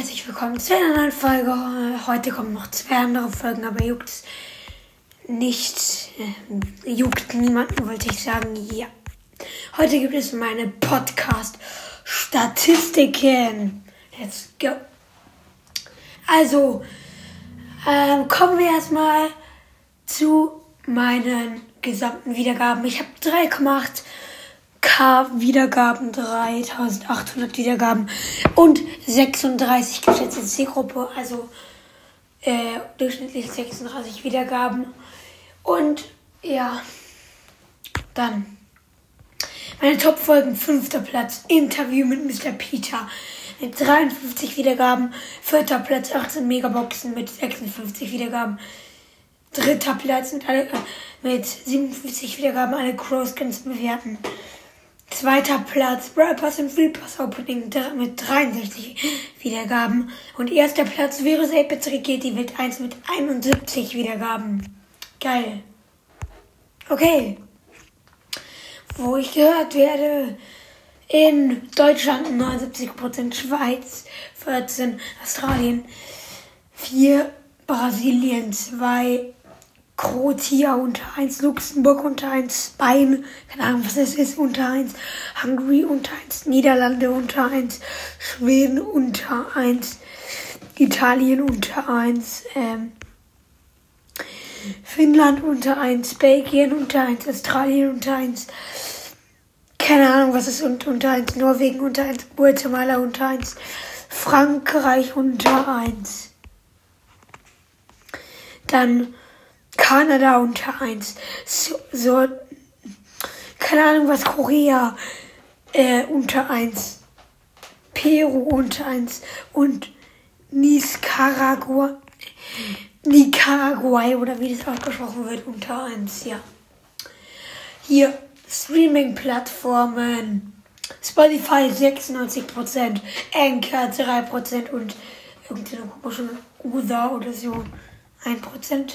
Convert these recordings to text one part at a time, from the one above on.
herzlich willkommen zu einer neuen Folge. Heute kommen noch zwei andere Folgen, aber juckt nicht, äh, juckt niemanden, wollte ich sagen. Ja. Heute gibt es meine Podcast-Statistiken. Let's go. Also, ähm, kommen wir erstmal zu meinen gesamten Wiedergaben. Ich habe 3,8 Wiedergaben, 3800 Wiedergaben und 36 geschätzte Zielgruppe, also äh, durchschnittlich 36 Wiedergaben. Und ja, dann meine Top-Folgen, fünfter Platz, Interview mit Mr. Peter mit 53 Wiedergaben, vierter Platz, 18 Megaboxen mit 56 Wiedergaben, dritter Platz mit, alle, mit 57 Wiedergaben, alle Crossskins bewerten. Zweiter Platz, Brawl Pass und Free Pass Opening mit 63 Wiedergaben. Und erster Platz Virus Apex Rigetti mit 1 mit 71 Wiedergaben. Geil. Okay. Wo ich gehört werde. In Deutschland 79%, Schweiz 14, Australien 4, Brasilien 2, Kroatia unter 1, Luxemburg unter 1, Spanien, keine Ahnung, was das ist, unter 1, Hungary unter 1, Niederlande unter 1, Schweden unter 1, Italien unter 1, ähm, Finnland unter 1, Belgien unter 1, Australien unter 1, keine Ahnung, was ist unter 1, Norwegen unter 1, Guatemala unter 1, Frankreich unter 1. Dann Kanada unter 1. So, so, keine Ahnung was, Korea äh, unter 1. Peru unter 1. Und Nicaragua, Nicaragua oder wie das ausgesprochen wird, unter 1, ja. Hier, Streaming-Plattformen. Spotify 96%, Anchor 3% und irgendeine komische User oder so 1%.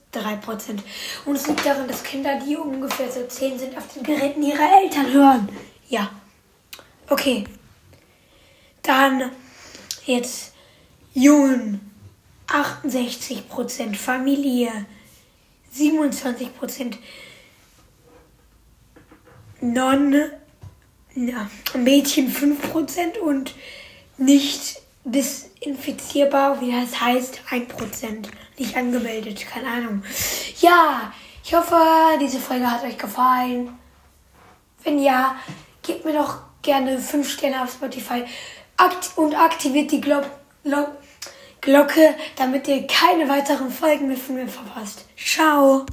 3%. Und es liegt daran, dass Kinder, die ungefähr so 10 sind, auf den Geräten ihrer Eltern hören. Ja. Okay. Dann jetzt Jungen. 68%. Familie. 27%. Non. Ja, Mädchen 5% und nicht desinfizierbar, wie das heißt, 1%. Nicht angemeldet, keine Ahnung. Ja, ich hoffe, diese Folge hat euch gefallen. Wenn ja, gebt mir doch gerne 5 Sterne auf Spotify und aktiviert die Glo Glo Glocke, damit ihr keine weiteren Folgen mehr von mir verpasst. Ciao!